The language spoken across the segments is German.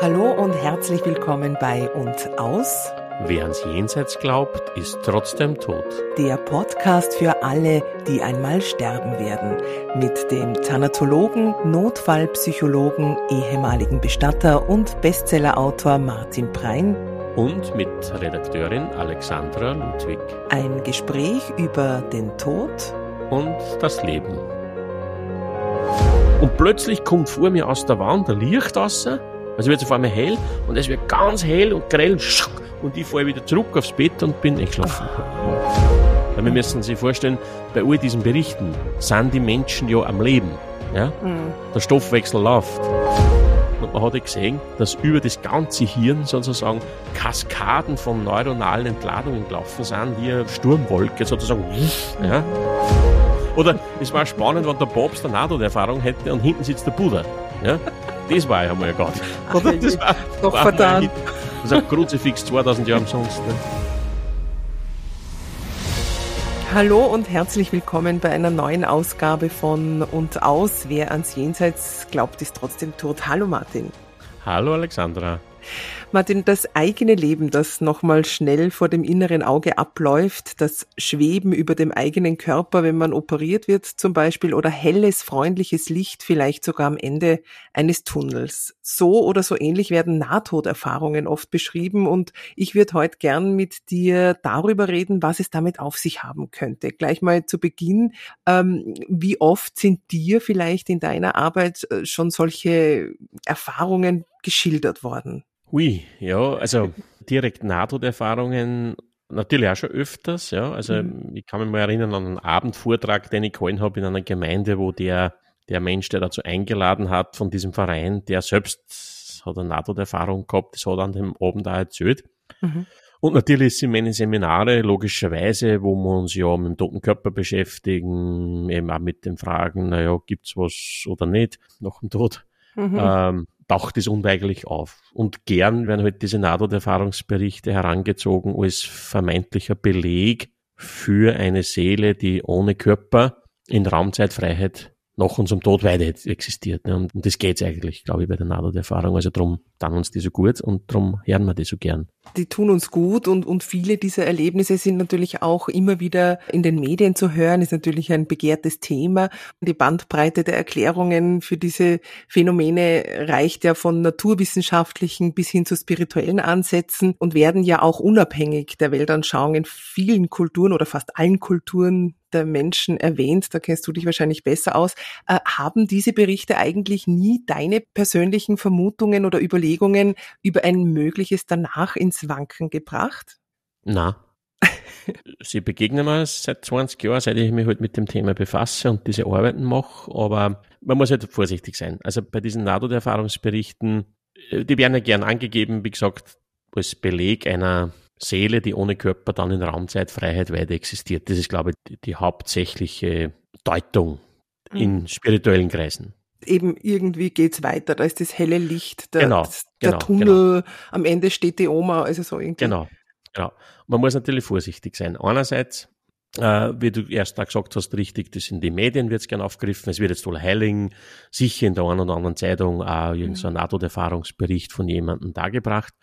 Hallo und herzlich willkommen bei Und Aus. Wer ans Jenseits glaubt, ist trotzdem tot. Der Podcast für alle, die einmal sterben werden. Mit dem Thanatologen, Notfallpsychologen, ehemaligen Bestatter und Bestsellerautor Martin Prein. Und mit Redakteurin Alexandra Ludwig. Ein Gespräch über den Tod und das Leben. Und plötzlich kommt vor mir aus der Wand ein Licht raus also wird es auf einmal hell und es wird ganz hell und grell und ich falle wieder zurück aufs Bett und bin eingeschlafen. Weil wir müssen sich vorstellen, bei all diesen Berichten sind die Menschen ja am Leben. Ja? Mhm. Der Stoffwechsel läuft. Und man hat ja gesehen, dass über das ganze Hirn sozusagen Kaskaden von neuronalen Entladungen gelaufen sind, wie eine Sturmwolke sozusagen. Ja? Oder es war spannend, wenn der Papst eine Nahtoderfahrung hätte und hinten sitzt der Buddha. Ja? Das war ja mal Gott. Oder? Das war, Doch war verdammt. Das ist ein Kruzifix 2000 Jahre umsonst. Ne? Hallo und herzlich willkommen bei einer neuen Ausgabe von Und aus. Wer ans Jenseits glaubt, ist trotzdem tot. Hallo Martin. Hallo Alexandra. Martin, das eigene Leben, das nochmal schnell vor dem inneren Auge abläuft, das Schweben über dem eigenen Körper, wenn man operiert wird zum Beispiel, oder helles, freundliches Licht vielleicht sogar am Ende eines Tunnels. So oder so ähnlich werden Nahtoderfahrungen oft beschrieben und ich würde heute gern mit dir darüber reden, was es damit auf sich haben könnte. Gleich mal zu Beginn, ähm, wie oft sind dir vielleicht in deiner Arbeit äh, schon solche Erfahrungen geschildert worden? Ui, ja, also direkt Nahtoderfahrungen natürlich auch schon öfters, ja. Also mhm. ich kann mich mal erinnern an einen Abendvortrag, den ich gehalten habe in einer Gemeinde, wo der, der Mensch, der dazu eingeladen hat von diesem Verein, der selbst hat eine Nahtoderfahrung gehabt, das hat an dem Abend auch erzählt. Mhm. Und natürlich sind meine Seminare logischerweise, wo wir uns ja mit dem toten Körper beschäftigen, eben auch mit den Fragen, naja, gibt's was oder nicht nach dem Tod. Mhm. Ähm, taucht es unweigerlich auf. Und gern werden halt diese NATO-Erfahrungsberichte herangezogen als vermeintlicher Beleg für eine Seele, die ohne Körper in Raumzeitfreiheit nach unserem Tod weiter existiert. Ne? Und, und das geht's eigentlich, glaube ich, bei der NATO-Erfahrung. Also darum tun uns die so gut und darum hören wir die so gern. Die tun uns gut und, und viele dieser Erlebnisse sind natürlich auch immer wieder in den Medien zu hören, ist natürlich ein begehrtes Thema. Die Bandbreite der Erklärungen für diese Phänomene reicht ja von naturwissenschaftlichen bis hin zu spirituellen Ansätzen und werden ja auch unabhängig der Weltanschauung in vielen Kulturen oder fast allen Kulturen der Menschen erwähnt, da kennst du dich wahrscheinlich besser aus. Äh, haben diese Berichte eigentlich nie deine persönlichen Vermutungen oder Überlegungen über ein mögliches Danach ins Wanken gebracht? Na. Sie begegnen mir seit 20 Jahren, seit ich mich halt mit dem Thema befasse und diese Arbeiten mache, aber man muss halt vorsichtig sein. Also bei diesen NATO-Erfahrungsberichten, äh, die werden ja gern angegeben, wie gesagt, als Beleg einer Seele, die ohne Körper dann in Raumzeitfreiheit weiter existiert. Das ist, glaube ich, die, die hauptsächliche Deutung in mhm. spirituellen Kreisen eben irgendwie geht's weiter. Da ist das helle Licht, der, genau, der genau, Tunnel, genau. am Ende steht die Oma, also so irgendwie. Genau, genau. Man muss natürlich vorsichtig sein. Einerseits, äh, wie du erst da gesagt hast, richtig, das in den Medien wird's gern aufgegriffen. Es wird jetzt wohl Heiling sicher in der einen oder anderen Zeitung auch irgendein so mhm. NATO-Erfahrungsbericht von jemandem dargebracht.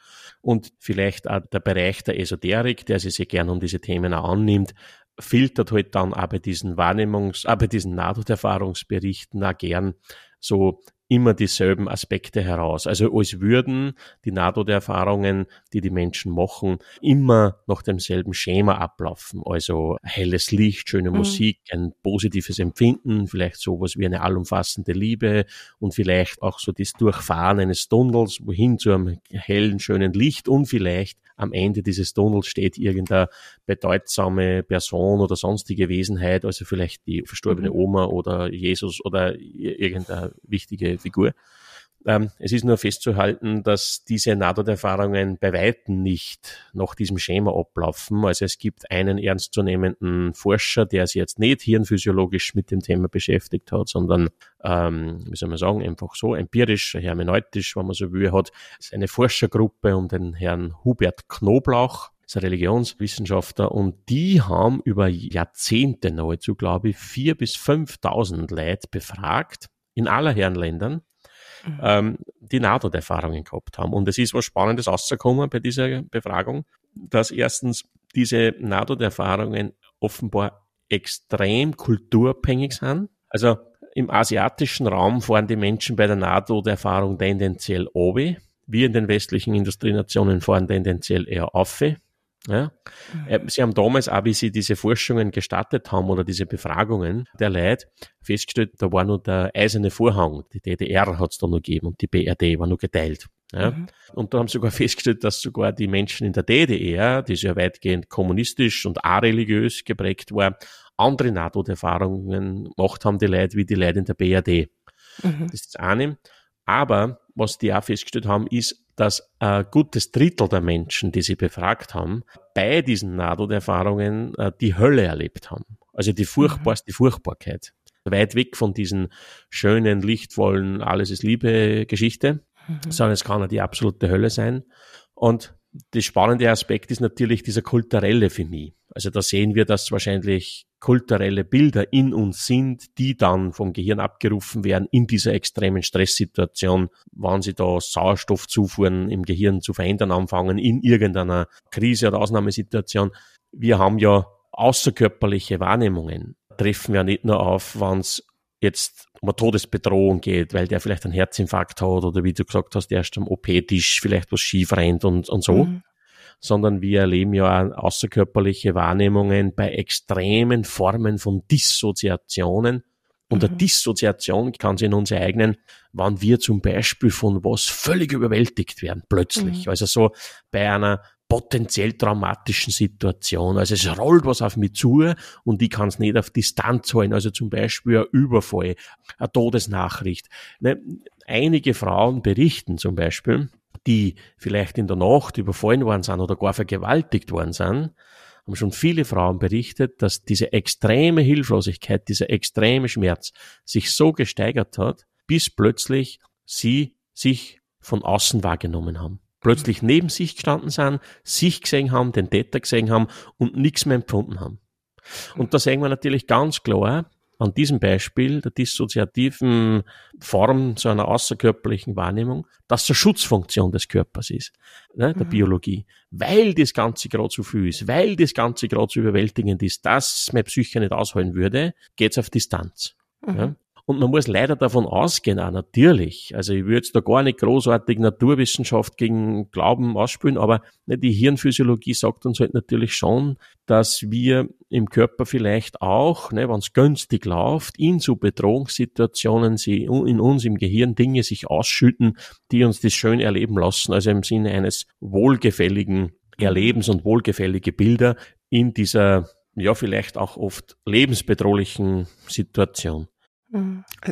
Und vielleicht auch der Bereich der Esoterik, der sich sehr gern um diese Themen auch annimmt, filtert halt dann auch bei diesen Wahrnehmungs-, auch bei diesen Nahtoderfahrungsberichten auch gern so immer dieselben Aspekte heraus. Also als würden die NATO-Erfahrungen, die die Menschen machen, immer nach demselben Schema ablaufen. Also helles Licht, schöne mhm. Musik, ein positives Empfinden, vielleicht sowas wie eine allumfassende Liebe und vielleicht auch so das Durchfahren eines Tunnels wohin zu einem hellen, schönen Licht und vielleicht am Ende dieses Tunnels steht irgendeine bedeutsame Person oder sonstige Wesenheit, also vielleicht die verstorbene mhm. Oma oder Jesus oder irgendeine wichtige Figur. Ähm, es ist nur festzuhalten, dass diese NATO-Erfahrungen bei Weitem nicht nach diesem Schema ablaufen. Also es gibt einen ernstzunehmenden Forscher, der sich jetzt nicht hirnphysiologisch mit dem Thema beschäftigt hat, sondern, ähm, wie soll man sagen, einfach so empirisch, hermeneutisch, wenn man so will, hat es eine Forschergruppe um den Herrn Hubert Knoblauch, ist ein Religionswissenschaftler. Und die haben über Jahrzehnte nahezu, glaube ich, vier bis fünftausend Leute befragt in aller Herren Ländern mhm. ähm, die Nahtoderfahrungen gehabt haben. Und es ist was Spannendes rausgekommen bei dieser Befragung, dass erstens diese Nahtoderfahrungen offenbar extrem kulturabhängig sind. Also im asiatischen Raum fahren die Menschen bei der Nahtoderfahrung tendenziell obi. Wir in den westlichen Industrienationen fahren tendenziell eher auf. Ja? Mhm. Äh, sie haben damals auch, wie Sie diese Forschungen gestartet haben oder diese Befragungen der Leute, festgestellt, da war nur der eiserne Vorhang. Die DDR hat es da noch gegeben und die BRD war nur geteilt. Ja? Mhm. Und da haben sie sogar festgestellt, dass sogar die Menschen in der DDR, die sehr weitgehend kommunistisch und areligiös geprägt war, andere Nahtoderfahrungen gemacht haben, die Leute, wie die Leute in der BRD. Mhm. Das ist das eine. Aber was die auch festgestellt haben, ist, dass ein gutes Drittel der Menschen, die sie befragt haben, bei diesen Nahtoderfahrungen äh, die Hölle erlebt haben. Also die furchtbarste mhm. Furchtbarkeit. Weit weg von diesen schönen, lichtvollen, alles ist Liebe Geschichte, mhm. sondern es kann ja die absolute Hölle sein. Und der spannende Aspekt ist natürlich dieser kulturelle für mich. Also da sehen wir, dass wahrscheinlich kulturelle Bilder in uns sind, die dann vom Gehirn abgerufen werden in dieser extremen Stresssituation, wann sie da Sauerstoffzufuhren im Gehirn zu verändern anfangen, in irgendeiner Krise oder Ausnahmesituation. Wir haben ja außerkörperliche Wahrnehmungen, treffen ja nicht nur auf, wenn es jetzt um eine Todesbedrohung geht, weil der vielleicht einen Herzinfarkt hat oder wie du gesagt hast, erst am OP-Tisch vielleicht was schief rennt und, und so, mhm sondern wir erleben ja außerkörperliche Wahrnehmungen bei extremen Formen von Dissoziationen. Und mhm. eine Dissoziation kann sich in uns ereignen, wann wir zum Beispiel von was völlig überwältigt werden, plötzlich. Mhm. Also so bei einer potenziell traumatischen Situation. Also es rollt was auf mich zu und ich kann es nicht auf Distanz holen. Also zum Beispiel ein Überfall, eine Todesnachricht. Ne? Einige Frauen berichten zum Beispiel, die vielleicht in der Nacht überfallen worden sind oder gar vergewaltigt worden sind, haben schon viele Frauen berichtet, dass diese extreme Hilflosigkeit, dieser extreme Schmerz sich so gesteigert hat, bis plötzlich sie sich von außen wahrgenommen haben. Plötzlich neben sich gestanden sind, sich gesehen haben, den Täter gesehen haben und nichts mehr empfunden haben. Und da sehen wir natürlich ganz klar, an diesem Beispiel der dissoziativen Form so einer außerkörperlichen Wahrnehmung, dass eine Schutzfunktion des Körpers ist, ne, der mhm. Biologie. Weil das Ganze gerade zu viel ist, weil das Ganze gerade zu überwältigend ist, dass meine Psyche nicht ausholen würde, geht's auf Distanz. Mhm. Ja. Und man muss leider davon ausgehen, auch natürlich. Also ich würde jetzt da gar nicht großartig Naturwissenschaft gegen Glauben ausspülen, aber ne, die Hirnphysiologie sagt uns halt natürlich schon, dass wir im Körper vielleicht auch, ne, wenn es günstig läuft, in so Bedrohungssituationen sie in uns im Gehirn Dinge sich ausschütten, die uns das schön erleben lassen, also im Sinne eines wohlgefälligen Erlebens und wohlgefällige Bilder in dieser ja vielleicht auch oft lebensbedrohlichen Situation.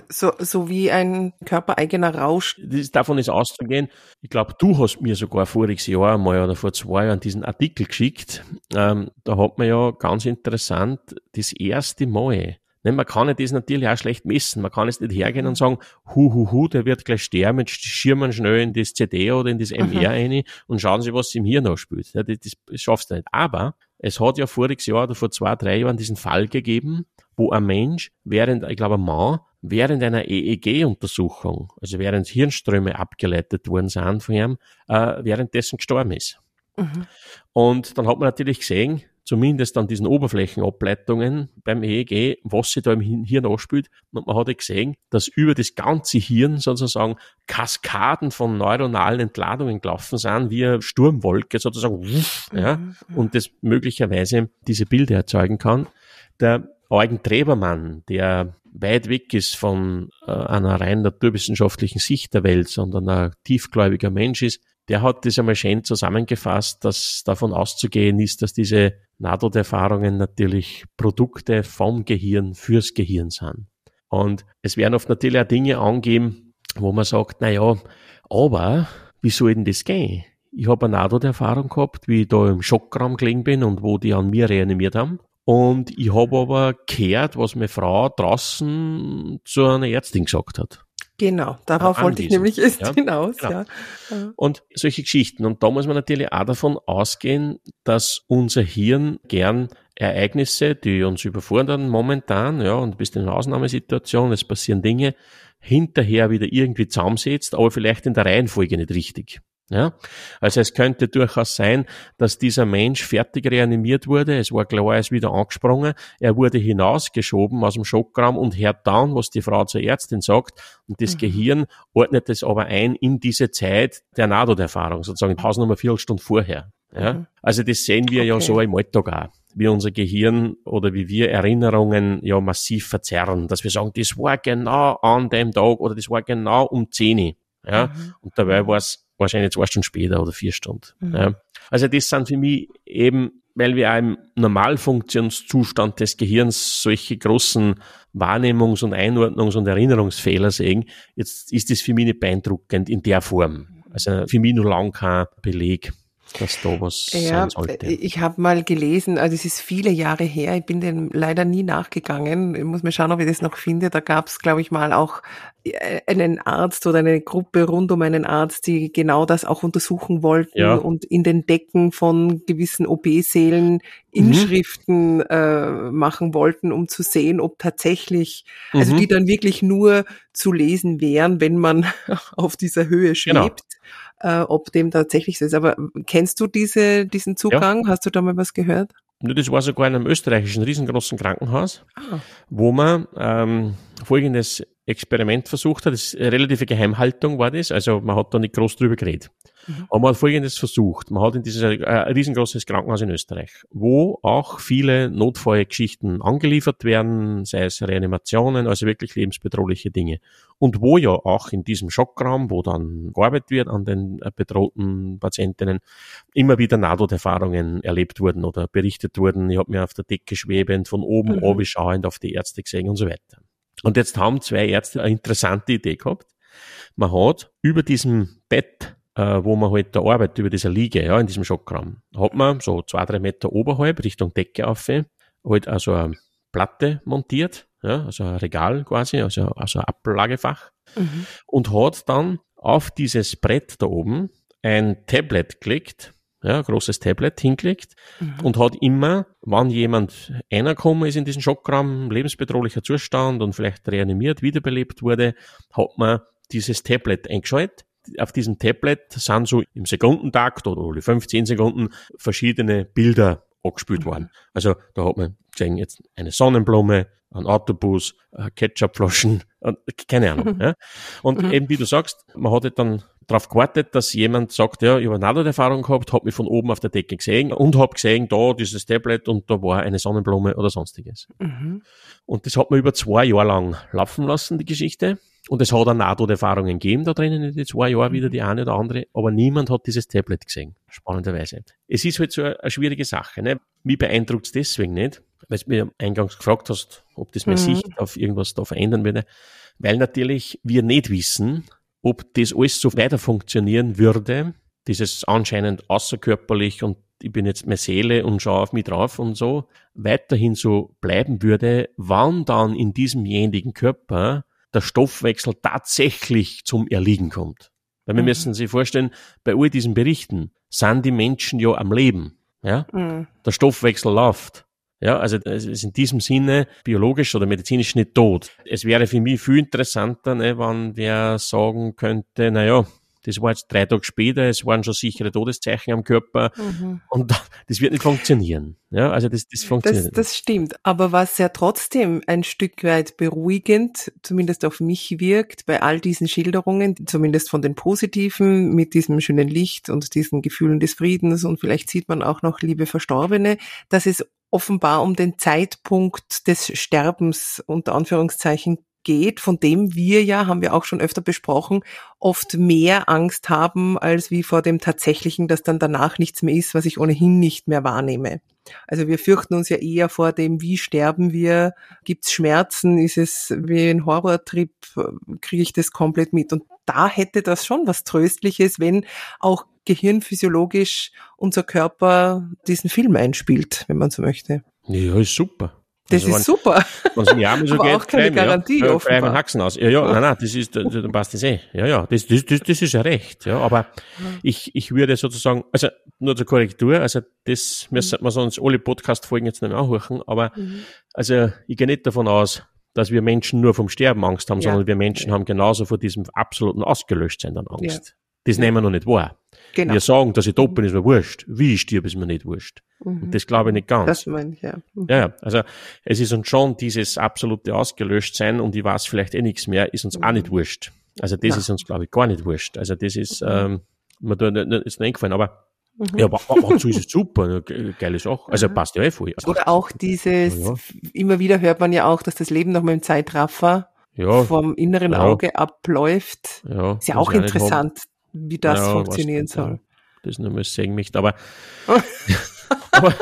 So, so wie ein körpereigener Rausch. Das, davon ist auszugehen. Ich glaube, du hast mir sogar voriges Jahr einmal oder vor zwei Jahren diesen Artikel geschickt. Ähm, da hat man ja ganz interessant das erste Mal Ne, man kann ja das natürlich auch schlecht messen. Man kann jetzt nicht hergehen und sagen, hu, hu, hu, der wird gleich sterben, jetzt schirmen schnell in das CD oder in das MR mhm. rein und schauen Sie, was im Hirn spielt. Ja, das, das schaffst du nicht. Aber es hat ja voriges Jahr oder vor zwei, drei Jahren diesen Fall gegeben, wo ein Mensch während, ich glaube, ein Mann, während einer EEG-Untersuchung, also während Hirnströme abgeleitet worden sind von ihm, äh, währenddessen gestorben ist. Mhm. Und dann hat man natürlich gesehen, zumindest an diesen Oberflächenableitungen beim EEG, was sich da im Hirn ausspielt. Und man hat ja gesehen, dass über das ganze Hirn sozusagen Kaskaden von neuronalen Entladungen gelaufen sind, wie eine Sturmwolke sozusagen, wuff, ja, mhm. und das möglicherweise diese Bilder erzeugen kann. Der Eugen Trebermann, der weit weg ist von äh, einer rein naturwissenschaftlichen Sicht der Welt, sondern ein tiefgläubiger Mensch ist, der hat das einmal schön zusammengefasst, dass davon auszugehen ist, dass diese Nahtoderfahrungen natürlich Produkte vom Gehirn fürs Gehirn sind. Und es werden oft natürlich auch Dinge angeben, wo man sagt, na ja, aber wie soll denn das gehen? Ich habe eine Nahtoderfahrung gehabt, wie ich da im Schockraum gelegen bin und wo die an mir reanimiert haben. Und ich habe aber gehört, was meine Frau draußen zu einer Ärztin gesagt hat. Genau, darauf wollte ich nämlich erst ja? hinaus. Genau. Ja. Und solche Geschichten. Und da muss man natürlich auch davon ausgehen, dass unser Hirn gern Ereignisse, die uns überfordern momentan, ja, und bist in einer Ausnahmesituation, es passieren Dinge, hinterher wieder irgendwie zusammensetzt, aber vielleicht in der Reihenfolge nicht richtig. Ja? Also es könnte durchaus sein, dass dieser Mensch fertig reanimiert wurde, es war klar, er ist wieder angesprungen, er wurde hinausgeschoben aus dem Schockraum und hört dann, was die Frau zur Ärztin sagt und das mhm. Gehirn ordnet es aber ein in diese Zeit der Nahtoderfahrung, sozusagen Hausnummer Viertelstunde vorher. Ja? Mhm. Also das sehen wir okay. ja so im Alltag auch wie unser Gehirn oder wie wir Erinnerungen ja massiv verzerren, dass wir sagen, das war genau an dem Tag oder das war genau um 10 ja, mhm. und dabei war es wahrscheinlich zwei Stunden später oder vier Stunden. Mhm. Ja. Also das sind für mich eben, weil wir auch im Normalfunktionszustand des Gehirns solche großen Wahrnehmungs- und Einordnungs- und Erinnerungsfehler sehen, jetzt ist das für mich nicht beeindruckend in der Form. Also für mich nur lang kein Beleg dass da was ja, sein sollte. Ich habe mal gelesen, also es ist viele Jahre her, ich bin dem leider nie nachgegangen. Ich muss mir schauen, ob ich das noch finde. Da gab es, glaube ich, mal auch äh, einen Arzt oder eine Gruppe rund um einen Arzt, die genau das auch untersuchen wollten ja. und in den Decken von gewissen OP-Sälen Inschriften mhm. äh, machen wollten, um zu sehen, ob tatsächlich, also mhm. die dann wirklich nur zu lesen wären, wenn man auf dieser Höhe genau. schwebt. Genau äh, ob dem tatsächlich so ist. Aber kennst du diese, diesen Zugang? Ja. Hast du da mal was gehört? Das war sogar in einem österreichischen riesengroßen Krankenhaus, ah. wo man ähm, folgendes Experiment versucht hat. Das relative Geheimhaltung war das, also man hat da nicht groß drüber geredet. Mhm. Aber man hat Folgendes versucht. Man hat in dieses äh, riesengroßes Krankenhaus in Österreich, wo auch viele Notfallgeschichten angeliefert werden, sei es Reanimationen, also wirklich lebensbedrohliche Dinge. Und wo ja auch in diesem Schockraum, wo dann gearbeitet wird an den äh, bedrohten Patientinnen, immer wieder Nahtoderfahrungen erlebt wurden oder berichtet wurden. Ich habe mir auf der Decke schwebend, von oben mhm. schauend auf die Ärzte gesehen und so weiter. Und jetzt haben zwei Ärzte eine interessante Idee gehabt. Man hat über diesem Bett äh, wo man halt da arbeitet, über dieser Liege, ja, in diesem Schockraum, hat man so zwei, drei Meter oberhalb Richtung Decke auf, halt also eine Platte montiert, ja, also ein Regal quasi, also, also ein Ablagefach mhm. und hat dann auf dieses Brett da oben ein Tablet gelegt, ja, großes Tablet hingelegt mhm. und hat immer, wann jemand reingekommen ist in diesen Schockraum, lebensbedrohlicher Zustand und vielleicht reanimiert, wiederbelebt wurde, hat man dieses Tablet eingeschaltet auf diesem Tablet sind so im Sekundentakt oder alle 15 Sekunden verschiedene Bilder angespielt mhm. worden. Also da hat man gesehen jetzt eine Sonnenblume, ein Autobus, Ketchupflaschen, keine Ahnung. ja. Und mhm. eben wie du sagst, man hat halt dann darauf gewartet, dass jemand sagt, ja, ich habe eine Erfahrung gehabt, habe mich von oben auf der Decke gesehen und habe gesehen, da dieses Tablet und da war eine Sonnenblume oder sonstiges. Mhm. Und das hat man über zwei Jahre lang laufen lassen, die Geschichte. Und es hat auch NATO-Erfahrungen gegeben da drinnen in den zwei Jahren wieder die eine oder andere, aber niemand hat dieses Tablet gesehen, spannenderweise. Es ist halt so eine, eine schwierige Sache. Ne? Mich beeindruckt es deswegen nicht, weil du mir eingangs gefragt hast, ob das meine mhm. Sicht auf irgendwas da verändern würde, weil natürlich wir nicht wissen, ob das alles so weiter funktionieren würde, dieses anscheinend außerkörperlich und ich bin jetzt mehr Seele und schaue auf mich drauf und so, weiterhin so bleiben würde, wann dann in diesemjenigen Körper der Stoffwechsel tatsächlich zum Erliegen kommt. Weil wir mhm. müssen sich vorstellen, bei all diesen Berichten sind die Menschen ja am Leben. Ja? Mhm. Der Stoffwechsel läuft. Ja, also es ist in diesem Sinne biologisch oder medizinisch nicht tot. Es wäre für mich viel interessanter, ne, wenn wer sagen könnte, na ja, das war jetzt drei Tage später, es waren schon sichere Todeszeichen am Körper mhm. und das wird nicht funktionieren. Ja, also das, das funktioniert. Das, das stimmt. Aber was ja trotzdem ein Stück weit beruhigend, zumindest auf mich wirkt, bei all diesen Schilderungen, zumindest von den positiven, mit diesem schönen Licht und diesen Gefühlen des Friedens und vielleicht sieht man auch noch liebe Verstorbene, dass es offenbar um den Zeitpunkt des Sterbens unter Anführungszeichen geht, von dem wir ja, haben wir auch schon öfter besprochen, oft mehr Angst haben, als wie vor dem tatsächlichen, dass dann danach nichts mehr ist, was ich ohnehin nicht mehr wahrnehme. Also wir fürchten uns ja eher vor dem, wie sterben wir, gibt's Schmerzen, ist es wie ein Horrortrip, kriege ich das komplett mit. Und da hätte das schon was Tröstliches, wenn auch gehirnphysiologisch unser Körper diesen Film einspielt, wenn man so möchte. Ja, ist super. Das also ist wenn, super. Wenn es so Aber geht, auch keine Garantie, ja, offenbar. Haxen aus. Ja, ja, nein, nein, das ist, dann passt das eh. Ja, ja, das, das, das, das ist ja recht. Ja, aber ich, ich würde sozusagen, also nur zur Korrektur, also das müssen wir sonst alle Podcast-Folgen jetzt nicht mehr anhören, aber mhm. also ich gehe nicht davon aus, dass wir Menschen nur vom Sterben Angst haben, ja. sondern wir Menschen haben genauso vor diesem absoluten Ausgelöschtsein dann Angst. Das nehmen wir noch nicht wahr. Genau. Wir sagen, dass ich tot bin, ist mir wurscht. Wie ich stirb, ist mir nicht wurscht. Mhm. Und das glaube ich nicht ganz. Das meine ich, ja. Mhm. Ja, also es ist uns schon dieses absolute Ausgelöschtsein und ich weiß vielleicht eh nichts mehr, ist uns mhm. auch nicht wurscht. Also das ja. ist uns, glaube ich, gar nicht wurscht. Also das ist, mhm. ähm, mir da nicht, ist nicht eingefallen, aber Mhm. Ja, so ist es super, geile Sache. Also mhm. passt ja eh voll. Also, Oder auch dieses, ja. immer wieder hört man ja auch, dass das Leben noch mal im Zeitraffer ja. vom inneren ja. Auge abläuft. Ja, ist ja auch interessant, wie das ja, funktionieren soll. Das nur mal sagen möchte, aber, aber,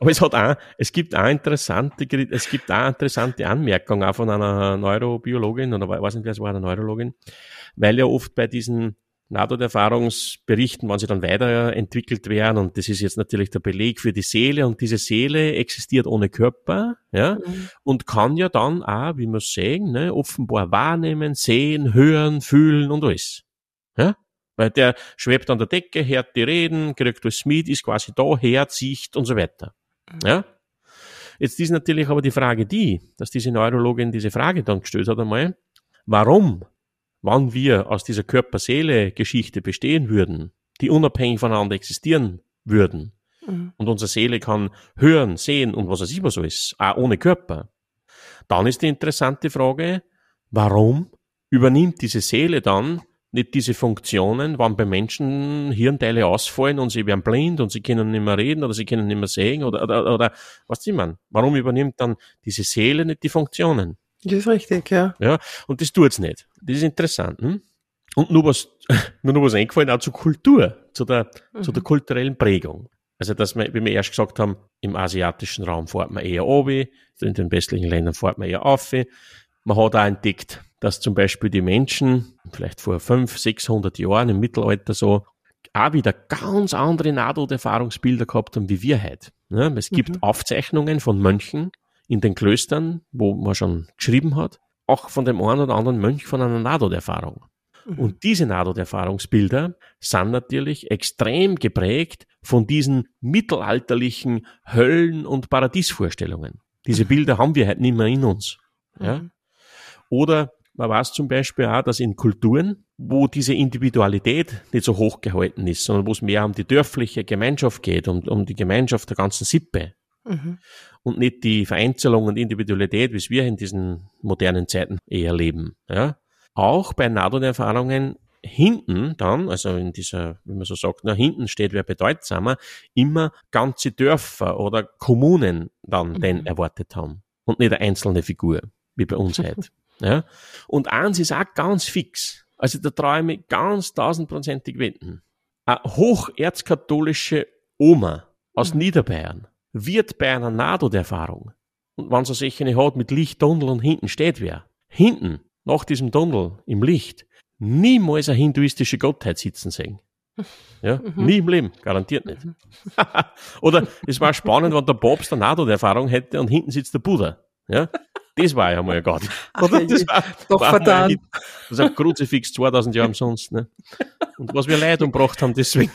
aber es hat auch, es gibt auch interessante, es gibt auch interessante Anmerkungen auch von einer Neurobiologin oder weiß nicht, wer es war, eine Neurologin, weil ja oft bei diesen NATO-Erfahrungsberichten, wenn sie dann weiterentwickelt werden, und das ist jetzt natürlich der Beleg für die Seele, und diese Seele existiert ohne Körper, ja, mhm. und kann ja dann auch, wie wir sehen, ne, offenbar wahrnehmen, sehen, hören, fühlen und alles. Ja? Weil der schwebt an der Decke, hört die Reden, kriegt alles mit, ist quasi da, hört, Sicht und so weiter. Ja? Jetzt ist natürlich aber die Frage die, dass diese Neurologin diese Frage dann gestellt hat einmal, warum wann wir aus dieser Körper-Seele-Geschichte bestehen würden, die unabhängig voneinander existieren würden, mhm. und unsere Seele kann hören, sehen und was es immer so ist, auch ohne Körper, dann ist die interessante Frage, warum übernimmt diese Seele dann nicht diese Funktionen, wann bei Menschen Hirnteile ausfallen und sie werden blind und sie können nicht mehr reden oder sie können nicht mehr sehen oder, oder, oder was sie man? Warum übernimmt dann diese Seele nicht die Funktionen? Das ist richtig, ja. Ja, und das tut's nicht. Das ist interessant. Hm? Und nur was, nur noch was eingefallen, auch zur Kultur, zu der, mhm. zu der kulturellen Prägung. Also, dass wir, wie wir erst gesagt haben, im asiatischen Raum fährt man eher obi, in den westlichen Ländern fährt man eher auf. Man hat auch entdeckt, dass zum Beispiel die Menschen, vielleicht vor 500, 600 Jahren im Mittelalter so, auch wieder ganz andere Nahtoderfahrungsbilder gehabt haben, wie wir heute. Ja, es gibt mhm. Aufzeichnungen von Mönchen, in den Klöstern, wo man schon geschrieben hat, auch von dem einen oder anderen Mönch von einer Nahtoderfahrung. Mhm. Und diese Nahtoderfahrungsbilder sind natürlich extrem geprägt von diesen mittelalterlichen Höllen- und Paradiesvorstellungen. Diese. Bilder haben wir halt nicht mehr in uns. Ja? Mhm. Oder man weiß zum Beispiel auch, dass in Kulturen, wo diese Individualität nicht so hoch gehalten ist, sondern wo es mehr um die dörfliche Gemeinschaft geht, um, um die Gemeinschaft der ganzen Sippe, Mhm. Und nicht die Vereinzelung und Individualität, wie es wir in diesen modernen Zeiten eher leben. Ja? Auch bei NATO-Erfahrungen hinten dann, also in dieser, wie man so sagt, na, hinten steht wer bedeutsamer, immer ganze Dörfer oder Kommunen dann mhm. den erwartet haben. Und nicht eine einzelne Figur, wie bei uns heute. Ja? Und eins ist auch ganz fix. Also da traue ich mich ganz tausendprozentig wenden. Eine hocherzkatholische Oma aus mhm. Niederbayern wird bei einer Nahtoderfahrung, und wenn so sich eine hat mit Lichttunnel und hinten steht wer, hinten, nach diesem Tunnel, im Licht, niemals eine hinduistische Gottheit sitzen sehen. Ja, mhm. nie im Leben, garantiert nicht. Oder es war spannend, wenn der Papst eine Nahtoderfahrung hätte und hinten sitzt der Buddha. Ja, das war ja mal Gott. Oder? Das war, Doch war verdammt. Das ist ein Kruzifix 2000 Jahre umsonst. Ne? Und was wir Leid umgebracht haben, deswegen.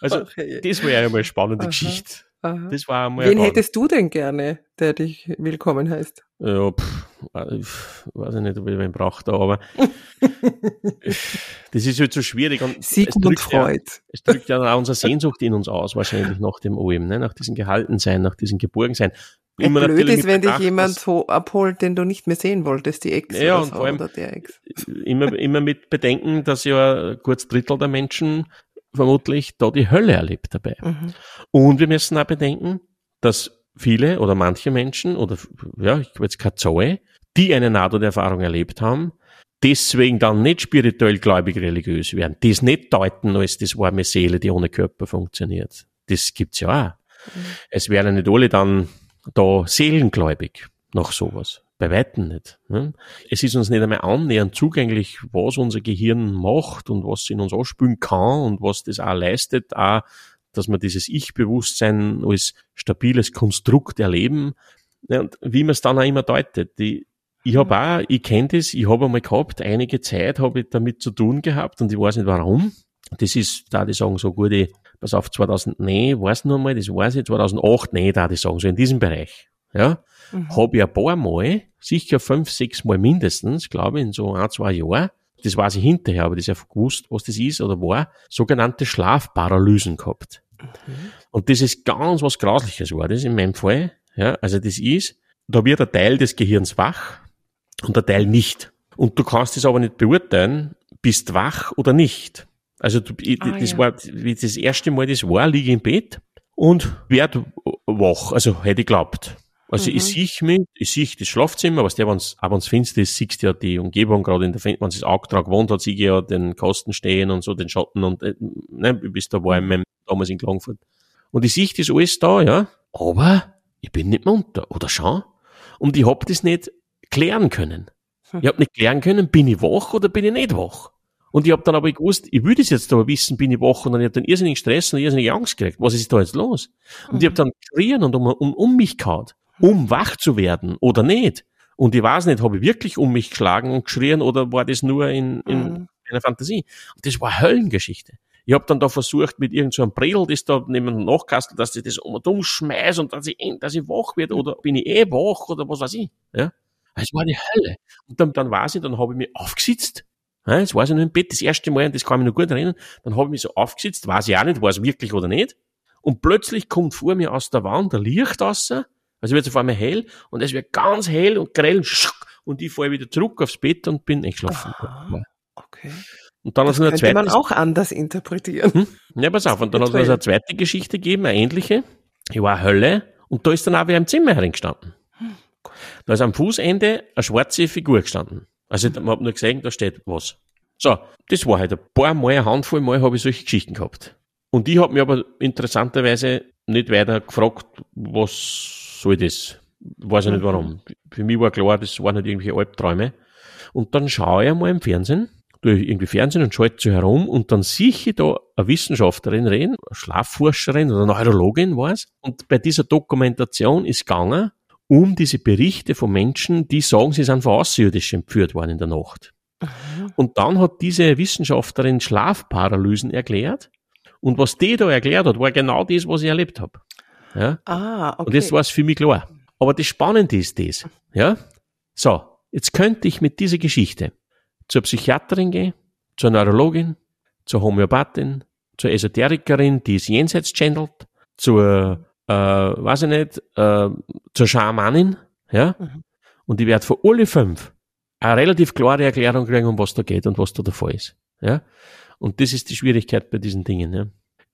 Also, das war ja mal eine spannende Aha. Geschichte. Aha. Das war einmal Wen hättest du denn gerne, der dich willkommen heißt? Ja, pff, weiß ich nicht, ob ich wen braucht, aber das ist halt so schwierig. Und Sigmund es Freud. Ja, es drückt ja auch unsere Sehnsucht in uns aus, wahrscheinlich nach dem OM, ne? nach diesem Gehaltensein, nach diesem Geborgensein. Immer blöd ist, wenn dich jemand abholt, den du nicht mehr sehen wolltest, die Ex ja, oder, so, oder der Ex. Immer, immer mit Bedenken, dass ja kurz Drittel der Menschen vermutlich da die Hölle erlebt dabei. Mhm. Und wir müssen auch bedenken, dass viele oder manche Menschen oder ja, ich habe jetzt keine Zahl, die eine Nahtoderfahrung erlebt haben, deswegen dann nicht spirituell gläubig religiös werden, das nicht deuten als das warme Seele, die ohne Körper funktioniert. Das gibt's ja auch. Mhm. Es werden nicht alle dann da seelengläubig nach sowas. Bei Weitem nicht. Ne? Es ist uns nicht einmal annähernd zugänglich, was unser Gehirn macht und was es in uns ausspülen kann und was das auch leistet, auch, dass wir dieses Ich-Bewusstsein als stabiles Konstrukt erleben. Ja, und wie man es dann auch immer deutet. Die, ich habe auch, ich kenne das, ich habe einmal gehabt, einige Zeit habe ich damit zu tun gehabt und ich weiß nicht warum. Das ist, da die sagen, so gute, pass auf, 2009, weiß noch mal, das weiß ich, 2008, nee, da die sagen, so in diesem Bereich. Ja, mhm. habe ich ein paar Mal, sicher fünf, sechs Mal mindestens, glaube ich, in so ein, zwei Jahren, das weiß ich hinterher, aber das ist ja gewusst, was das ist oder war, sogenannte Schlafparalysen gehabt. Mhm. Und das ist ganz was Grausliches war das in meinem Fall. Ja, also das ist, da wird ein Teil des Gehirns wach und der Teil nicht. Und du kannst es aber nicht beurteilen, bist wach oder nicht. Also du, ah, das ja. war, wie das erste Mal das war, liege im Bett und werde wach. Also hätte ich geglaubt. Also mhm. ich sehe mich, ich sehe das Schlafzimmer, was der, wenn's, auch wenn's finster ist, siehst du ja die Umgebung, gerade in der, wenn das Auge dran gewohnt hat, sehe ich ja den Kasten stehen und so, den Schatten und, äh, ne, bis da war in meinem, damals in Klagenfurt. Und ich sehe das alles da, ja, aber ich bin nicht munter, oder schon? Und ich hab das nicht klären können. Ich hab nicht klären können, bin ich wach oder bin ich nicht wach? Und ich hab dann aber gewusst, ich will das jetzt aber wissen, bin ich wach und dann hab ich dann irrsinnig Stress und irrsinnig Angst gekriegt. Was ist da jetzt los? Und mhm. ich hab dann geschrien und um, um, um mich gehauen um wach zu werden oder nicht. Und ich weiß nicht, habe ich wirklich um mich geschlagen und geschrien oder war das nur in, in mhm. einer Fantasie? Und das war Höllengeschichte. Ich habe dann da versucht, mit irgendeinem so Bredel, das da neben Nachkastel, dass ich das um und um schmeiß und dass ich, dass ich wach werde oder bin ich eh wach oder was weiß ich. Ja? Es war die Hölle. Und dann, dann weiß ich, dann habe ich mich aufgesetzt. Ja, das war ich noch im Bett das erste Mal und das kann ich noch gut erinnern. Dann habe ich mich so aufgesetzt, weiß ich auch nicht, war es wirklich oder nicht. Und plötzlich kommt vor mir aus der Wand der Licht raus also wird es auf einmal hell und es wird ganz hell und grell und ich falle wieder zurück aufs Bett und bin eingeschlafen. Aha, okay. Und dann das hat es eine zweite. man auch anders interpretieren. Hm? Ja, pass auf. Und dann hat es eine zweite Geschichte gegeben, eine ähnliche. Ich war Hölle und da ist dann auch wieder im Zimmer hereingestanden. Hm, da ist am Fußende eine schwarze Figur gestanden. Also man hat nur gesehen, da steht was. So, das war halt ein paar Mal, eine Handvoll Mal habe ich solche Geschichten gehabt. Und ich habe mich aber interessanterweise nicht weiter gefragt, was soll das? Weiß ich nicht warum. Für mich war klar, das waren nicht irgendwelche Albträume. Und dann schaue ich einmal im Fernsehen, tue irgendwie Fernsehen und schalte so herum und dann sehe ich da eine Wissenschaftlerin reden, eine Schlafforscherin oder Neurologin war es. Und bei dieser Dokumentation ist gegangen um diese Berichte von Menschen, die sagen, sie sind von Außerirdischen entführt worden in der Nacht. Mhm. Und dann hat diese Wissenschaftlerin Schlafparalysen erklärt. Und was die da erklärt hat, war genau das, was ich erlebt habe. Ja? Ah, okay. Und das war es für mich klar. Aber das Spannende ist das. Ja? So, jetzt könnte ich mit dieser Geschichte zur Psychiaterin gehen, zur Neurologin, zur Homöopathin, zur Esoterikerin, die es jenseits channelt, zur, äh, weiß ich nicht, äh, zur Schamanin, ja? Mhm. Und ich werde von alle fünf eine relativ klare Erklärung kriegen, um was da geht und was da der Fall ist. Ja? Und das ist die Schwierigkeit bei diesen Dingen. Ja?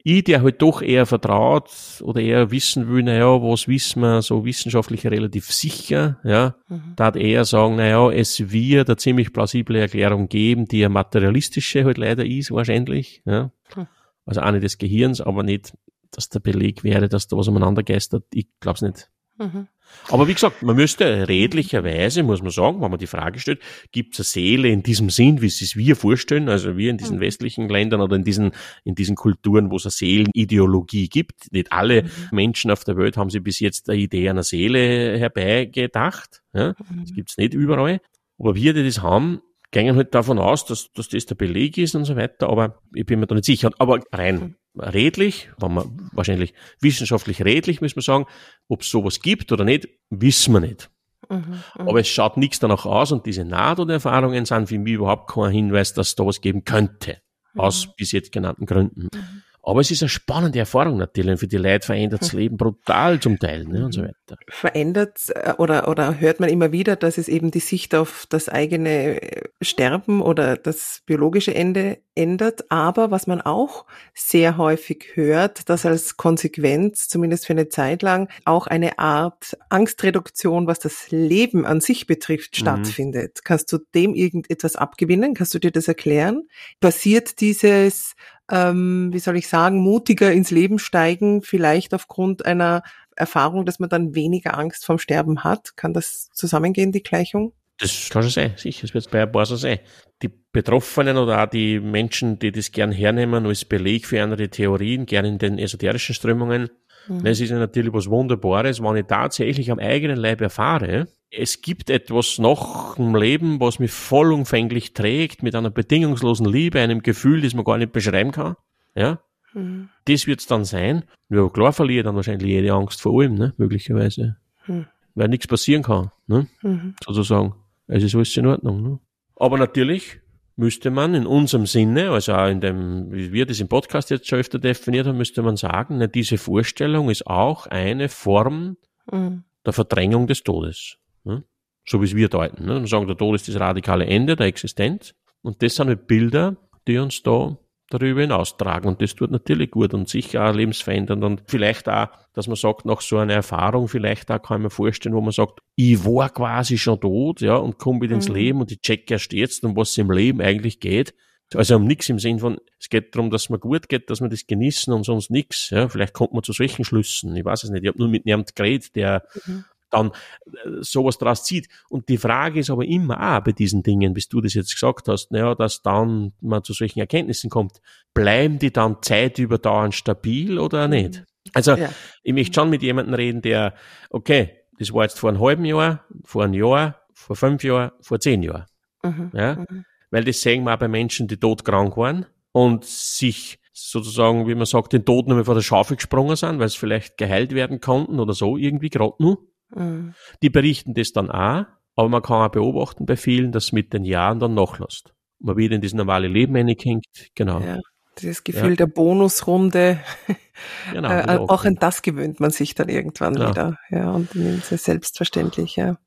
Ich, der halt doch eher vertraut oder eher wissen will, naja, was wissen wir so wissenschaftlich relativ sicher, ja, mhm. da hat eher sagen, naja, es wird eine ziemlich plausible Erklärung geben, die ja materialistische halt leider ist, wahrscheinlich, ja. Mhm. Also eine des Gehirns, aber nicht, dass der Beleg wäre, dass da was umeinander geistert. Ich glaube es nicht. Mhm. Aber wie gesagt, man müsste redlicherweise, muss man sagen, wenn man die Frage stellt, gibt es eine Seele in diesem Sinn, wie es sich wir vorstellen, also wir in diesen mhm. westlichen Ländern oder in diesen, in diesen Kulturen, wo es eine Seelenideologie gibt. Nicht alle mhm. Menschen auf der Welt haben sich bis jetzt eine Idee einer Seele herbeigedacht. Ja? Mhm. Das gibt's nicht überall. Aber wir, die das haben, gehen halt davon aus, dass, dass das der Beleg ist und so weiter, aber ich bin mir da nicht sicher. Aber rein mhm redlich, wenn man wahrscheinlich wissenschaftlich redlich, muss man sagen, ob es sowas gibt oder nicht, wissen wir nicht. Mhm, mhm. Aber es schaut nichts danach aus und diese NATO-Erfahrungen sind für mich überhaupt kein Hinweis, dass es da was geben könnte. Aus mhm. bis jetzt genannten Gründen. Mhm. Aber es ist eine spannende Erfahrung natürlich. Und für die Leute verändert das Leben brutal zum Teil ne, und so weiter. Verändert äh, oder, oder hört man immer wieder, dass es eben die Sicht auf das eigene äh, Sterben oder das biologische Ende ändert. Aber was man auch sehr häufig hört, dass als Konsequenz, zumindest für eine Zeit lang, auch eine Art Angstreduktion, was das Leben an sich betrifft, mhm. stattfindet. Kannst du dem irgendetwas abgewinnen? Kannst du dir das erklären? Passiert dieses ähm, wie soll ich sagen, mutiger ins Leben steigen, vielleicht aufgrund einer Erfahrung, dass man dann weniger Angst vorm Sterben hat. Kann das zusammengehen, die Gleichung? Das kann schon sein, sicher, es wird bei ein paar so sein. Die Betroffenen oder auch die Menschen, die das gern hernehmen als Beleg für andere Theorien, gern in den esoterischen Strömungen, Mhm. Das ist ja natürlich was Wunderbares, wenn ich tatsächlich am eigenen Leib erfahre, es gibt etwas nach dem Leben, was mich vollumfänglich trägt, mit einer bedingungslosen Liebe, einem Gefühl, das man gar nicht beschreiben kann. Ja? Mhm. Das wird's dann sein. Ja, klar verliere ich dann wahrscheinlich jede Angst vor allem, ne? möglicherweise. Mhm. Weil nichts passieren kann, ne? Mhm. sozusagen. Es ist alles in Ordnung. Ne? Aber natürlich müsste man in unserem Sinne, also auch in dem, wie wir das im Podcast jetzt schon öfter definiert haben, müsste man sagen, ne, diese Vorstellung ist auch eine Form mhm. der Verdrängung des Todes. Ne? So wie es wir deuten. Ne? Und sagen, der Tod ist das radikale Ende der Existenz. Und das sind halt Bilder, die uns da darüber hinaustragen. Und das tut natürlich gut und sicher auch lebensverändernd. Und vielleicht auch, dass man sagt, nach so einer Erfahrung, vielleicht auch kann man vorstellen, wo man sagt, ich war quasi schon tot, ja, und komme wieder ins mhm. Leben und ich check erst jetzt, um was es im Leben eigentlich geht. Also um nichts im Sinn von, es geht darum, dass man gut geht, dass man das genießen und sonst nichts. Ja, vielleicht kommt man zu solchen Schlüssen. Ich weiß es nicht. Ich habe nur mit jemandem geredet, der mhm dann äh, sowas daraus zieht. Und die Frage ist aber immer auch bei diesen Dingen, bis du das jetzt gesagt hast, naja, dass dann man zu solchen Erkenntnissen kommt, bleiben die dann zeitüberdauernd stabil oder nicht? Also ja. ich möchte schon mit jemandem reden, der, okay, das war jetzt vor einem halben Jahr, vor einem Jahr, vor fünf Jahren, vor zehn Jahren. Mhm. Ja? Mhm. Weil das sehen wir auch bei Menschen, die todkrank waren und sich sozusagen, wie man sagt, den Tod nochmal vor der Schaufel gesprungen sind, weil es vielleicht geheilt werden konnten oder so irgendwie gerade nur. Mhm. Die berichten das dann auch, aber man kann auch beobachten bei vielen, dass mit den Jahren dann nachlässt. Man wieder in das normale Leben reinkinkt, genau. Ja, dieses Gefühl ja. der Bonusrunde, genau, äh, auch an das gewöhnt man sich dann irgendwann genau. wieder, ja, und nimmt es selbstverständlich, ja.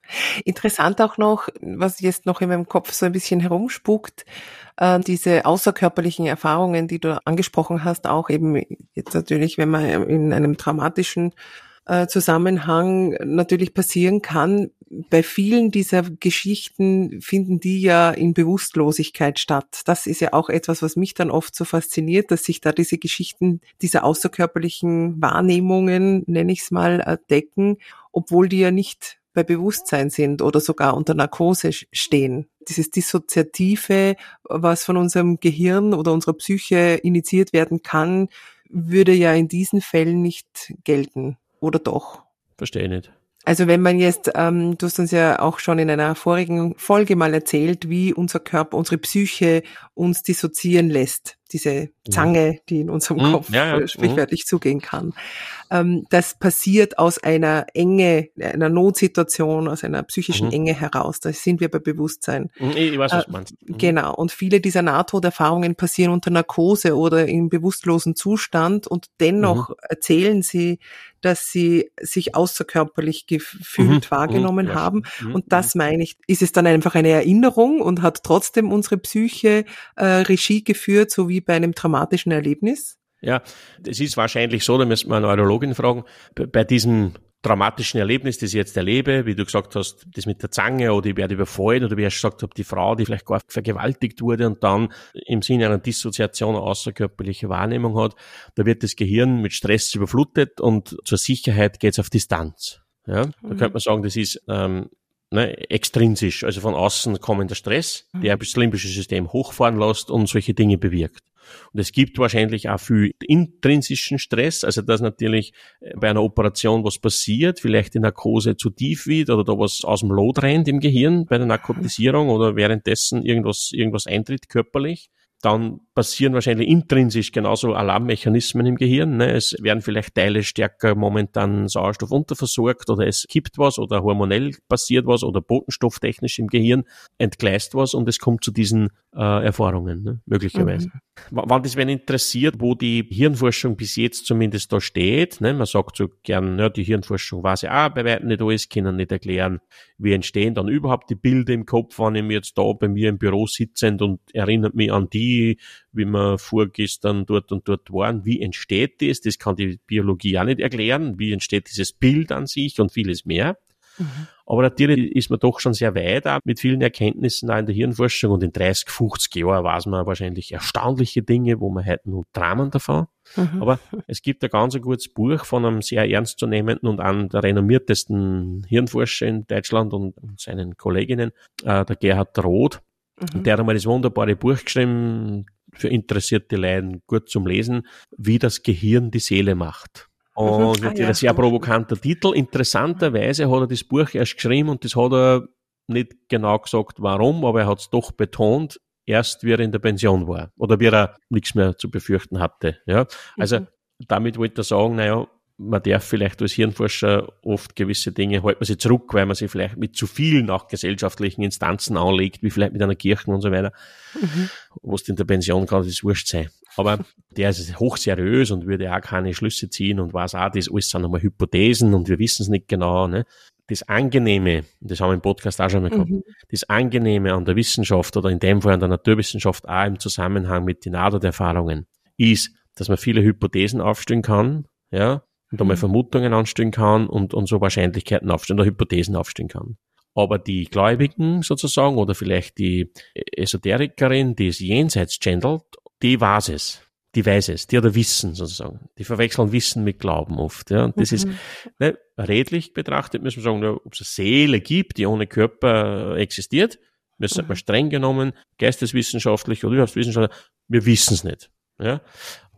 Interessant auch noch, was jetzt noch in meinem Kopf so ein bisschen herumspukt, äh, diese außerkörperlichen Erfahrungen, die du angesprochen hast, auch eben jetzt natürlich, wenn man in einem traumatischen äh, Zusammenhang natürlich passieren kann. Bei vielen dieser Geschichten finden die ja in Bewusstlosigkeit statt. Das ist ja auch etwas, was mich dann oft so fasziniert, dass sich da diese Geschichten, diese außerkörperlichen Wahrnehmungen, nenne ich es mal, decken, obwohl die ja nicht bei Bewusstsein sind oder sogar unter Narkose stehen. Dieses Dissoziative, was von unserem Gehirn oder unserer Psyche initiiert werden kann, würde ja in diesen Fällen nicht gelten. Oder doch? Verstehe ich nicht. Also wenn man jetzt, ähm, du hast uns ja auch schon in einer vorigen Folge mal erzählt, wie unser Körper, unsere Psyche uns dissoziieren lässt diese Zange, die in unserem mhm. Kopf ja, ja. sprichwörtlich mhm. zugehen kann. Ähm, das passiert aus einer Enge, einer Notsituation, aus einer psychischen mhm. Enge heraus. Da sind wir bei Bewusstsein. Mhm, ich weiß, was du meinst. Mhm. Genau. Und viele dieser Nahtoderfahrungen passieren unter Narkose oder im bewusstlosen Zustand und dennoch mhm. erzählen sie, dass sie sich außerkörperlich gefühlt wahrgenommen haben. Und das meine ich, ist es dann einfach eine Erinnerung und hat trotzdem unsere Psyche äh, Regie geführt, so wie wie bei einem traumatischen Erlebnis? Ja, es ist wahrscheinlich so, da müssen wir eine Neurologin fragen, bei diesem traumatischen Erlebnis, das ich jetzt erlebe, wie du gesagt hast, das mit der Zange oder ich werde überfallen oder wie ich gesagt habe, die Frau, die vielleicht gar vergewaltigt wurde und dann im Sinne einer Dissoziation eine außerkörperliche Wahrnehmung hat, da wird das Gehirn mit Stress überflutet und zur Sicherheit geht es auf Distanz. Ja, da mhm. könnte man sagen, das ist ähm, ne, extrinsisch, also von außen kommender Stress, der das limbische System hochfahren lässt und solche Dinge bewirkt. Und es gibt wahrscheinlich auch viel intrinsischen Stress, also dass natürlich äh, bei einer Operation was passiert, vielleicht die Narkose zu tief wird oder da was aus dem Lot rennt im Gehirn bei der Narkotisierung oder währenddessen irgendwas, irgendwas eintritt körperlich dann passieren wahrscheinlich intrinsisch genauso Alarmmechanismen im Gehirn. Ne? Es werden vielleicht Teile stärker momentan Sauerstoff unterversorgt oder es kippt was oder hormonell passiert was oder botenstofftechnisch im Gehirn entgleist was und es kommt zu diesen äh, Erfahrungen, ne? möglicherweise. Mhm. Wann das wenn interessiert, wo die Hirnforschung bis jetzt zumindest da steht, ne? man sagt so gern, ja, die Hirnforschung weiß ja auch bei weitem nicht alles, können nicht erklären, wie entstehen dann überhaupt die Bilder im Kopf, wenn ich mir jetzt da bei mir im Büro sitzend und erinnert mich an die, wie wir vorgestern dort und dort waren, wie entsteht das? Das kann die Biologie auch nicht erklären, wie entsteht dieses Bild an sich und vieles mehr. Mhm. Aber natürlich ist man doch schon sehr weit auch mit vielen Erkenntnissen auch in der Hirnforschung und in 30, 50 Jahren weiß man wahrscheinlich erstaunliche Dinge, wo man heute nur Dramen davon. Mhm. Aber es gibt ein ganz gutes Buch von einem sehr ernstzunehmenden und einem der renommiertesten Hirnforscher in Deutschland und seinen Kolleginnen, äh, der Gerhard Roth. Mhm. Der hat einmal das wunderbare Buch geschrieben, für interessierte Leiden gut zum Lesen, wie das Gehirn die Seele macht. Und natürlich ah, ein sehr provokanter Titel. Interessanterweise hat er das Buch erst geschrieben und das hat er nicht genau gesagt, warum, aber er hat es doch betont, erst wie er in der Pension war oder wie er nichts mehr zu befürchten hatte. Ja, also mhm. damit wollte er sagen, naja, man darf vielleicht als Hirnforscher oft gewisse Dinge, hält man sie zurück, weil man sie vielleicht mit zu vielen auch gesellschaftlichen Instanzen anlegt, wie vielleicht mit einer Kirche und so weiter. Mhm. Was in der Pension kann, das wurscht sein. Aber der ist hochseriös und würde auch keine Schlüsse ziehen und weiß auch, das alles sind nochmal Hypothesen und wir wissen es nicht genau. Ne? Das Angenehme, das haben wir im Podcast auch schon mal gehabt, mhm. das Angenehme an der Wissenschaft oder in dem Fall an der Naturwissenschaft auch im Zusammenhang mit den Nahtoderfahrungen ist, dass man viele Hypothesen aufstellen kann, ja, und einmal mhm. Vermutungen anstellen kann und, und so Wahrscheinlichkeiten aufstellen oder Hypothesen aufstellen kann. Aber die Gläubigen sozusagen oder vielleicht die Esoterikerin, die es jenseits gendelt, die weiß es. Die weiß es, die hat Wissen sozusagen. Die verwechseln Wissen mit Glauben oft. Ja. Und das mhm. ist ne, redlich betrachtet, müssen wir sagen, ob es eine Seele gibt, die ohne Körper existiert, müssen mhm. wir streng genommen, geisteswissenschaftlich oder überhaupt wissenschaftlich, wir wissen es nicht. Ja.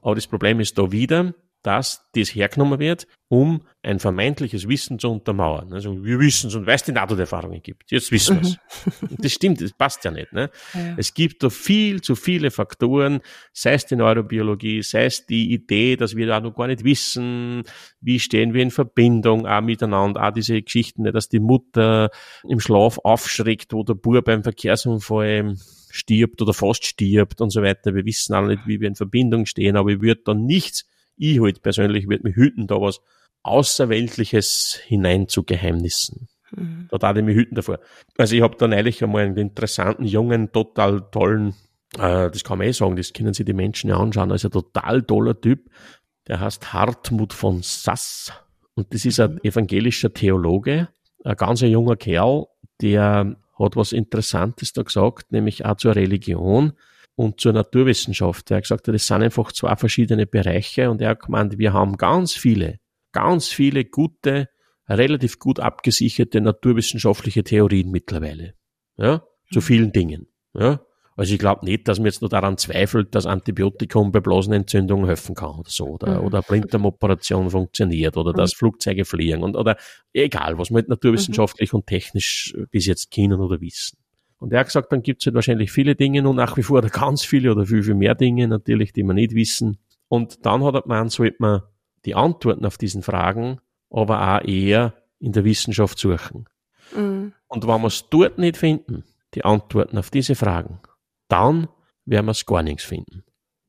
Aber das Problem ist da wieder, dass das hergenommen wird, um ein vermeintliches Wissen zu untermauern. Also wir wissen es und weil es die NATO-Erfahrungen gibt. Jetzt wissen wir es. Mhm. das stimmt, das passt ja nicht. Ne? Ja. Es gibt da viel zu viele Faktoren, sei es die Neurobiologie, sei es die Idee, dass wir da noch gar nicht wissen, wie stehen wir in Verbindung auch miteinander, auch diese Geschichten, dass die Mutter im Schlaf aufschreckt, wo der Bub beim Verkehrsunfall stirbt oder fast stirbt und so weiter. Wir wissen alle nicht, wie wir in Verbindung stehen, aber ich würde da nichts ich halt persönlich würde mich hüten, da was Außerweltliches hinein zu Geheimnissen. Mhm. Da darf ich mich hüten davor. Also ich habe da neulich einmal einen interessanten, jungen, total tollen, äh, das kann man eh sagen, das können sich die Menschen ja anschauen, also ein total toller Typ, der heißt Hartmut von Sass und das ist ein mhm. evangelischer Theologe, ein ganz junger Kerl, der hat was Interessantes da gesagt, nämlich auch zur Religion und zur Naturwissenschaft. Er hat gesagt, das sind einfach zwei verschiedene Bereiche und er hat gemeint, wir haben ganz viele, ganz viele gute, relativ gut abgesicherte naturwissenschaftliche Theorien mittlerweile. Ja, zu mhm. vielen Dingen. Ja. Also ich glaube nicht, dass man jetzt nur daran zweifelt, dass Antibiotikum bei Blasenentzündungen helfen kann oder so, oder, mhm. oder Blinddarmoperation funktioniert, oder mhm. dass Flugzeuge fliegen, und, oder egal, was man halt naturwissenschaftlich mhm. und technisch bis jetzt kennen oder wissen. Und er hat gesagt, dann gibt es halt wahrscheinlich viele Dinge und nach wie vor ganz viele oder viel, viel mehr Dinge natürlich, die wir nicht wissen. Und dann hat er gemeint, sollte man die Antworten auf diesen Fragen aber auch eher in der Wissenschaft suchen. Mhm. Und wenn wir es dort nicht finden, die Antworten auf diese Fragen, dann werden wir es gar nichts finden.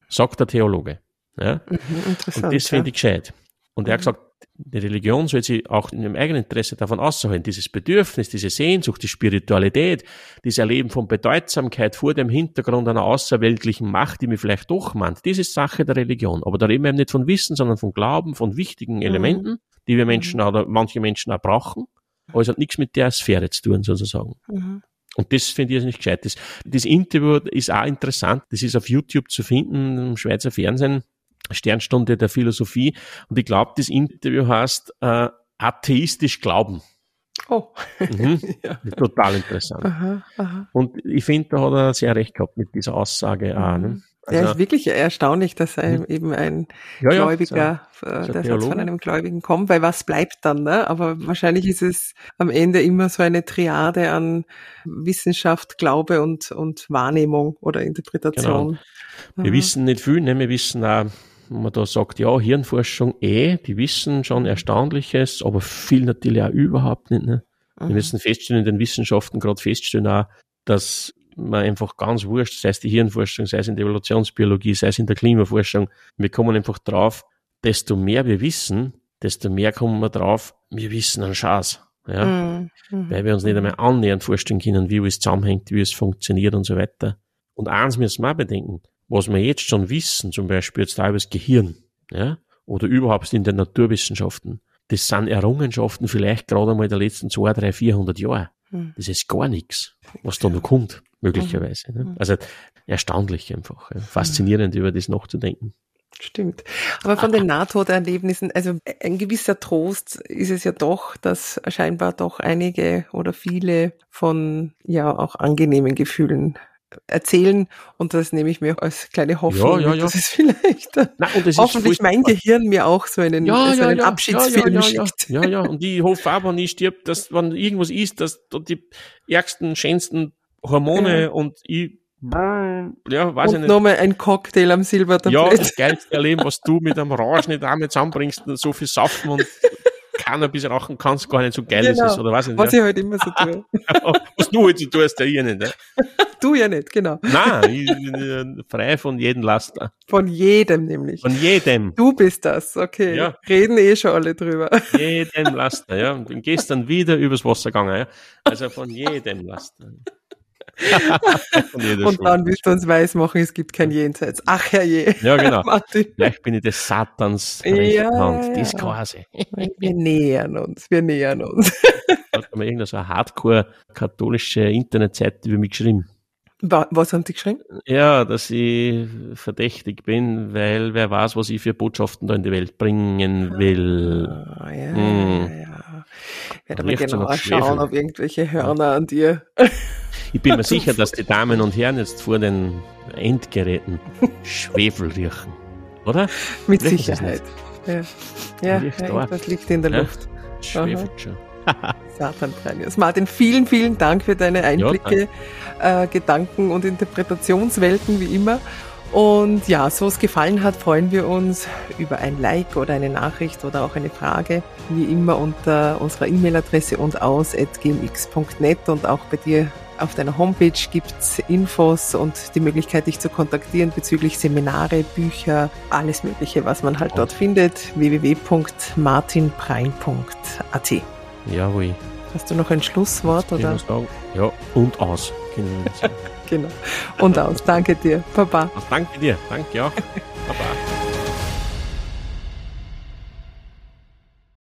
Sagt der Theologe. Ja? Mhm, und das finde ich gescheit. Und er hat mhm. gesagt, die Religion soll sich auch in ihrem eigenen Interesse davon auszuhalten, dieses Bedürfnis, diese Sehnsucht, die Spiritualität, dieses Erleben von Bedeutsamkeit vor dem Hintergrund einer außerweltlichen Macht, die mir vielleicht doch meint, das ist Sache der Religion. Aber da reden wir eben nicht von Wissen, sondern von Glauben, von wichtigen mhm. Elementen, die wir Menschen mhm. oder manche Menschen auch brauchen. Aber es hat nichts mit der Sphäre zu tun, sozusagen. Mhm. Und das finde ich jetzt nicht gescheit. Das, das Interview ist auch interessant. Das ist auf YouTube zu finden, im Schweizer Fernsehen Sternstunde der Philosophie. Und ich glaube, das Interview heißt äh, Atheistisch Glauben. Oh. Mhm. ja. Total interessant. Aha, aha. Und ich finde, da hat er sehr recht gehabt mit dieser Aussage auch. Ne? Also, ja, ist wirklich erstaunlich, dass er mhm. eben ein ja, Gläubiger, ja, so, äh, so der Satz von einem Gläubigen kommt, weil was bleibt dann, ne? Aber wahrscheinlich ist es am Ende immer so eine Triade an Wissenschaft, Glaube und, und Wahrnehmung oder Interpretation. Genau. Wir wissen nicht viel, ne? Wir wissen auch, man da sagt, ja, Hirnforschung eh, die wissen schon Erstaunliches, aber viel natürlich auch überhaupt nicht. Ne? Mhm. Wir müssen feststellen, in den Wissenschaften gerade feststellen auch, dass man einfach ganz wurscht, sei es die Hirnforschung, sei es in der Evolutionsbiologie, sei es in der Klimaforschung, wir kommen einfach drauf, desto mehr wir wissen, desto mehr kommen wir drauf, wir wissen einen Schatz. Ja? Mhm. mhm. Weil wir uns nicht einmal annähernd vorstellen können, wie es zusammenhängt, wie es funktioniert und so weiter. Und eins müssen wir auch bedenken, was wir jetzt schon wissen, zum Beispiel jetzt da über das Gehirn, ja, oder überhaupt in den Naturwissenschaften, das sind Errungenschaften vielleicht gerade einmal der letzten zwei, drei, vierhundert Jahre. Hm. Das ist gar nichts, was da noch kommt, möglicherweise. Ne? Hm. Also erstaunlich einfach, faszinierend über das nachzudenken. Stimmt. Aber von den Nahtoderlebnissen, also ein gewisser Trost ist es ja doch, dass scheinbar doch einige oder viele von ja auch angenehmen Gefühlen erzählen und das nehme ich mir als kleine Hoffnung, Ja, ja, ja. dass es vielleicht Nein, und es ist hoffentlich mein Gehirn mir auch so einen, ja, so ja, einen ja, Abschiedsfilm ja, ja, ja, schickt. ja, ja, und ich hoffe auch, wenn ich stirb, dass, wenn irgendwas ist, dass da die ärgsten, schönsten Hormone Ja. und ich, ja, weiß ich Und nicht. nochmal ein Cocktail am Ja, Silbertablett. das geilste Erleben, was du mit einem Rausch nicht einmal zusammenbringst und so viel saufen und Cannabis rauchen kannst, gar nicht so geil Genau. ist, oder weiß ich was nicht. ich halt immer so tue. was du halt so tust, der ich nicht. Ne? Du ja nicht, genau. Nein, ich äh, frei von jedem Laster. Von jedem nämlich. Von jedem. Du bist das, okay. Ja. Reden eh schon alle drüber. Jedem Laster, ja. Und bin gestern wieder übers Wasser gegangen, ja. Also von jedem Laster. Und dann willst du uns weismachen, es gibt kein Jenseits. Ach herrje. Ja, genau. Martin, Vielleicht bin ich des Satans Ja, rechte Hand. ja. Das quasi. wir nähern uns, wir nähern uns. Hat mir irgendeine so eine hardcore-katholische Internetseite über mich geschrieben. Wa- Was haben die geschrieben? Ja, dass ich verdächtig bin, weil wer weiß, was ich für Botschaften da in die Welt bringen will. Ah, ja, Hm. ja, ja. Werde mal nach schauen, Schwefel. auf irgendwelche Hörner an dir. Ich bin mir sicher, dass die Damen und Herren jetzt vor den Endgeräten Schwefel riechen. Oder? Mit Riechen Sicherheit. Ja, ja, ja das liegt in der Ja. Luft. Schwefelt schon. Satan Preinius. Martin, vielen, vielen Dank für deine Einblicke, äh, Gedanken und Interpretationswelten wie immer. Und ja, so es gefallen hat, freuen wir uns über ein Like oder eine Nachricht oder auch eine Frage, wie immer unter unserer E-Mail-Adresse und aus gmx.net und auch bei dir auf deiner Homepage gibt's Infos und die Möglichkeit, dich zu kontaktieren bezüglich Seminare, Bücher, alles Mögliche, was man halt dort findet. www.martinprein.at Jawohl. Hast du noch ein Schlusswort ich oder? sagen? Ja, und aus. Sagen. Genau. Und aus. Danke dir. Baba. Danke dir. Danke, ja. Baba.